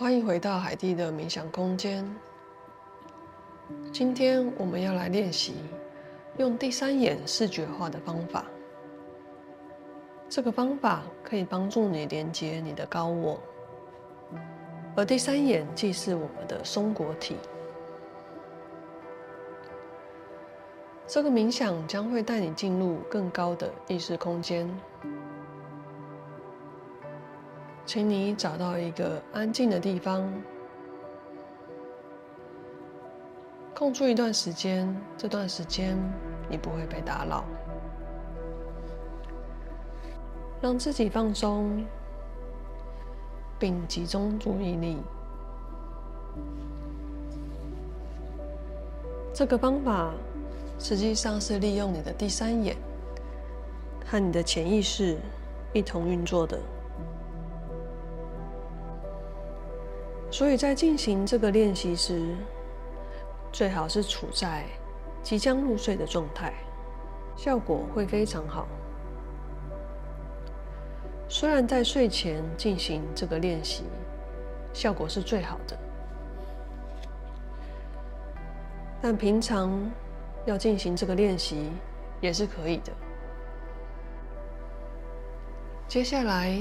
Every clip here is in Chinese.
欢迎回到海地的冥想空间。今天我们要来练习用第三眼视觉化的方法。这个方法可以帮助你连接你的高我，而第三眼既是我们的松果体。这个冥想将会带你进入更高的意识空间。请你找到一个安静的地方，空出一段时间。这段时间你不会被打扰，让自己放松，并集中注意力。这个方法实际上是利用你的第三眼和你的潜意识一同运作的。所以在进行这个练习时，最好是处在即将入睡的状态，效果会非常好。虽然在睡前进行这个练习，效果是最好的，但平常要进行这个练习也是可以的。接下来，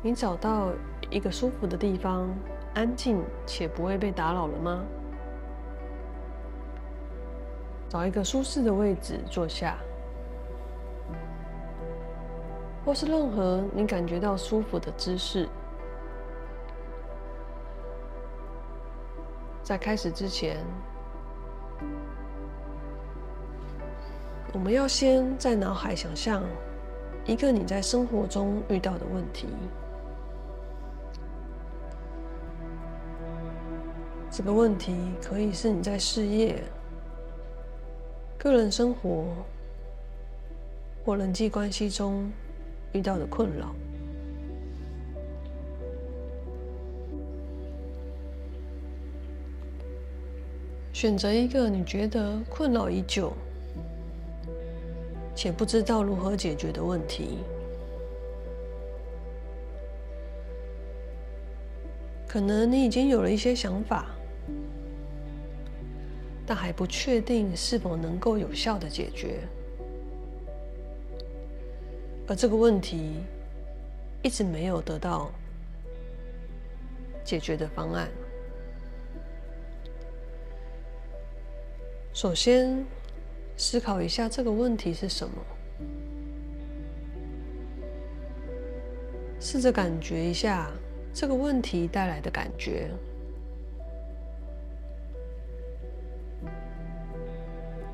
你找到一个舒服的地方，安静且不会被打扰了吗？找一个舒适的位置坐下，或是任何你感觉到舒服的姿势。在开始之前，我们要先在脑海想象一个你在生活中遇到的问题。这个问题可以是你在事业、个人生活或人际关系中遇到的困扰。选择一个你觉得困扰已久且不知道如何解决的问题。可能你已经有了一些想法。但还不确定是否能够有效的解决，而这个问题一直没有得到解决的方案。首先，思考一下这个问题是什么，试着感觉一下这个问题带来的感觉。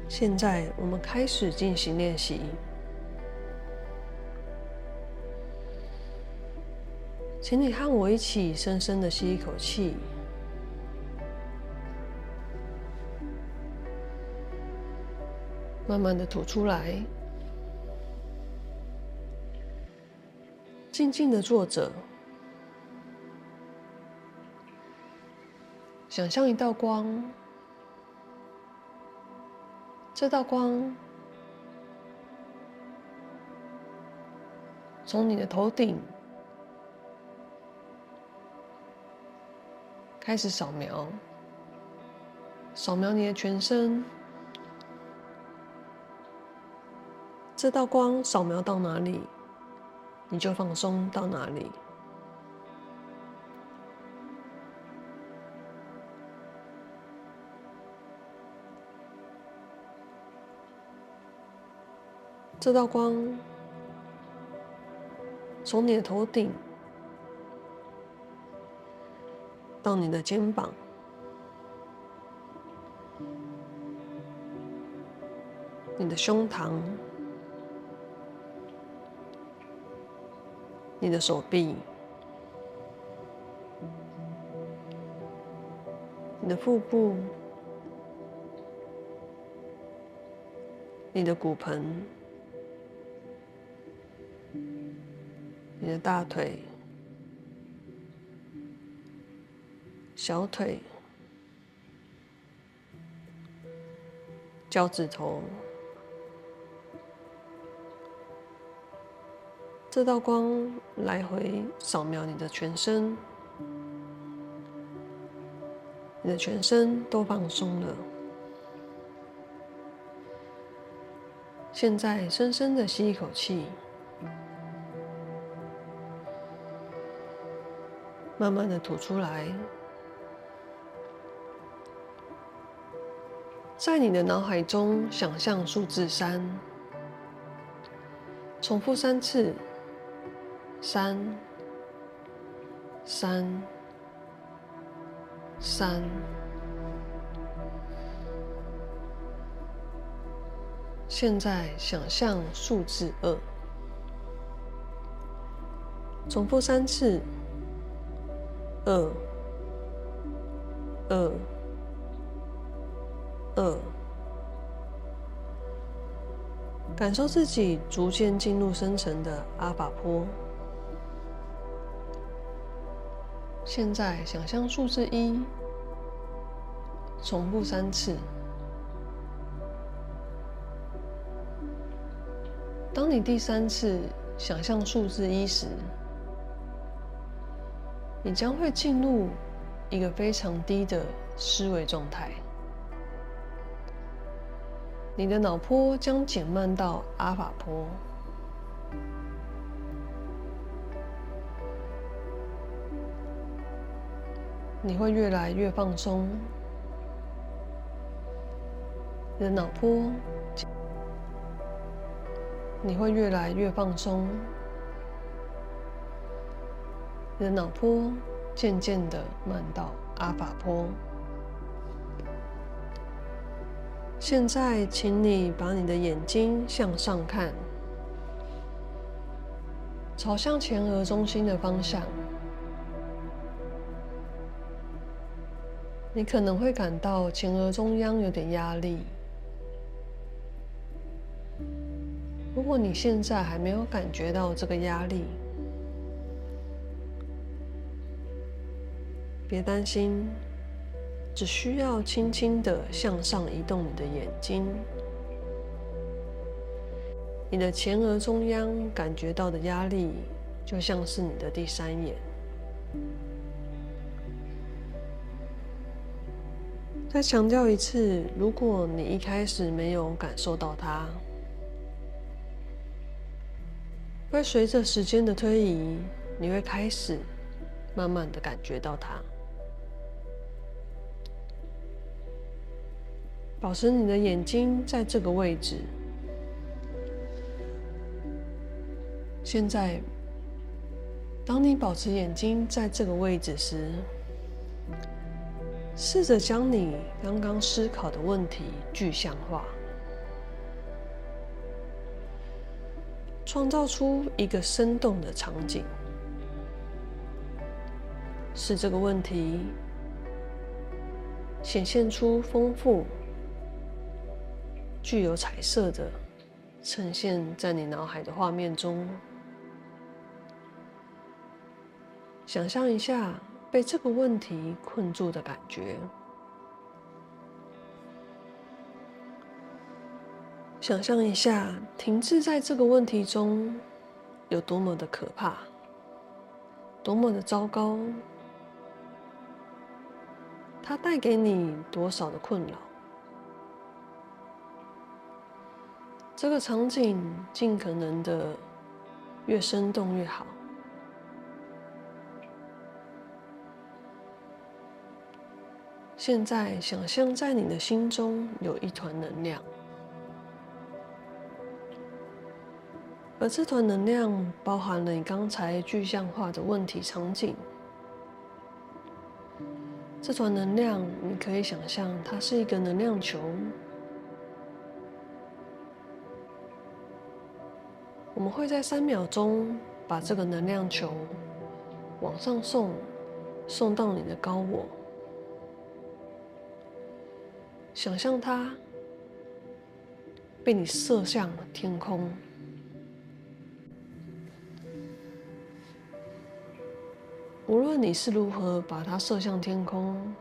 现在我们开始进行练习，请你和我一起深深的吸一口气，慢慢的吐出来，静静的坐着，想象一道光。这道光从你的头顶开始扫描，扫描你的全身。这道光扫描到哪里，你就放松到哪里。这道光从你的头顶到你的肩膀，你的胸膛，你的手臂，你的腹部，你的骨盆。你的大腿、小腿、脚趾头，这道光来回扫描你的全身，你的全身都放松了。现在，深深的吸一口气，慢慢的吐出来。在你的脑海中想象数字三，重复三次，三，三，三。现在想象数字二，重复三次，二，二。二，感受自己逐渐进入深层的阿法波。现在想象数字一，重复三次。当你第三次想象数字一时，你将会进入一个非常低的思维状态。你的脑波将减慢到阿法波，你会越来越放松。你的脑波，你会越来越放松。你的脑波渐渐的慢到阿法波。现在，请你把你的眼睛向上看，朝向前额中心的方向。你可能会感到前额中央有点压力。如果你现在还没有感觉到这个压力，别担心。只需要轻轻的向上移动你的眼睛，你的前额中央感觉到的压力，就像是你的第三眼。再强调一次，如果你一开始没有感受到它，会随着时间的推移，你会开始慢慢的感觉到它。保持你的眼睛在这个位置。现在，当你保持眼睛在这个位置时，试着将你刚刚思考的问题具象化，创造出一个生动的场景，使这个问题显现出丰富。具有彩色的呈现在你脑海的画面中，想象一下被这个问题困住的感觉，想象一下停滞在这个问题中有多么的可怕，多么的糟糕，它带给你多少的困扰。这个场景尽可能的越生动越好。现在，想象在你的心中有一团能量，而这团能量包含了你刚才具象化的问题场景。这团能量，你可以想象它是一个能量球。我们会在三秒钟把这个能量球往上送，送到你的高我。想象它被你射向天空。无论你是如何把它射向天空，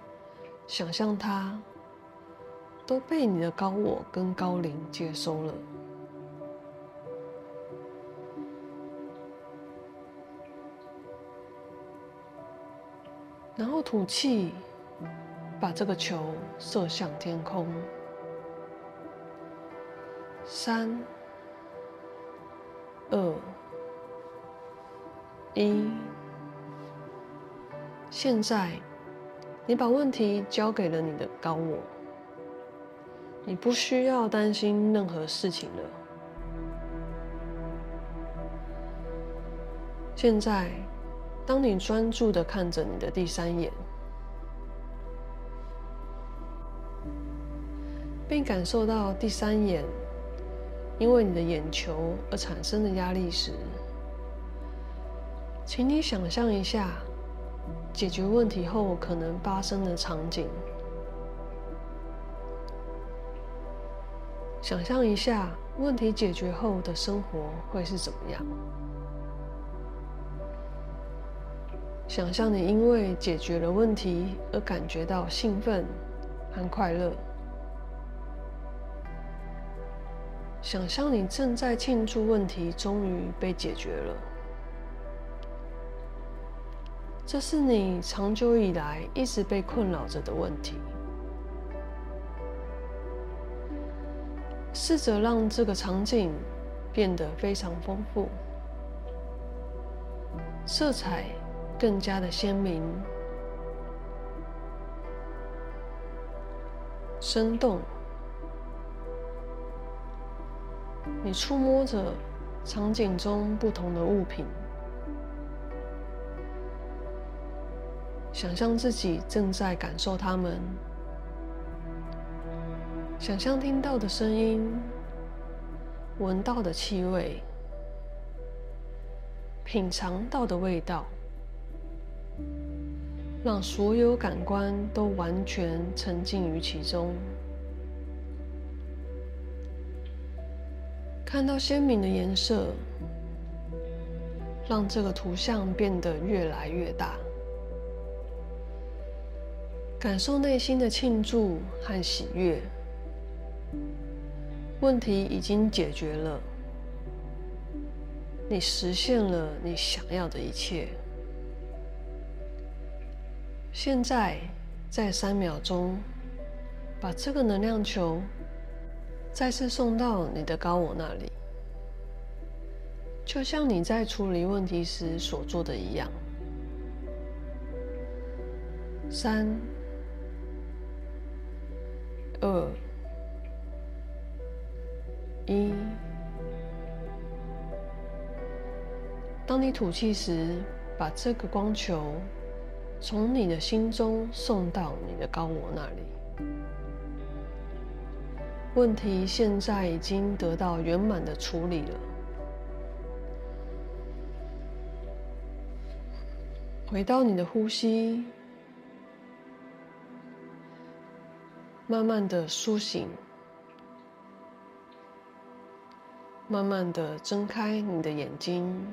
想象它都被你的高我跟高灵接收了。然后吐气，把这个球射向天空。三、二、一。现在，你把问题交给了你的高我，你不需要担心任何事情了。现在，当你专注的看着你的第三眼，并感受到第三眼因为你的眼球而产生的压力时，请你想象一下。解决问题后可能发生的场景，想象一下问题解决后的生活会是怎么样？想象你因为解决了问题而感觉到兴奋和快乐。想象你正在庆祝问题终于被解决了。这是你长久以来一直被困扰着的问题。试着让这个场景变得非常丰富，色彩更加的鲜明、生动。你触摸着场景中不同的物品。想象自己正在感受它们，想象听到的声音，闻到的气味，品尝到的味道，让所有感官都完全沉浸于其中，看到鲜明的颜色，让这个图像变得越来越大。感受内心的庆祝和喜悦，问题已经解决了，你实现了你想要的一切。现在，在三秒钟，把这个能量球再次送到你的高我那里，就像你在处理问题时所做的一样。三。二、一。当你吐气时，把这个光球从你的心中送到你的高我那里。问题现在已经得到圆满的处理了。回到你的呼吸。慢慢的苏醒，慢慢的睁开你的眼睛。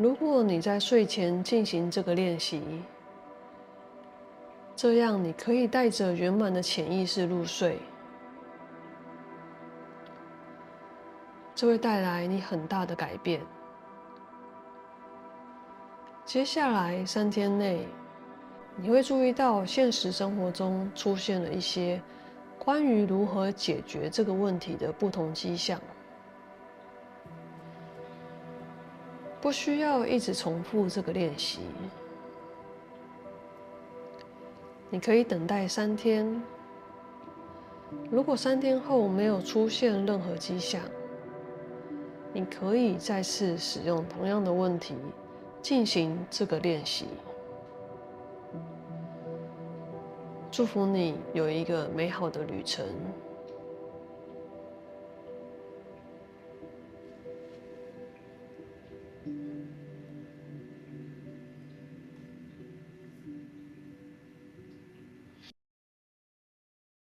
如果你在睡前进行这个练习，这样你可以带着圆满的潜意识入睡，这会带来你很大的改变。接下来三天内。你会注意到现实生活中出现了一些关于如何解决这个问题的不同迹象，不需要一直重复这个练习。你可以等待三天，如果三天后没有出现任何迹象，你可以再次使用同样的问题进行这个练习。祝福你有一个美好的旅程。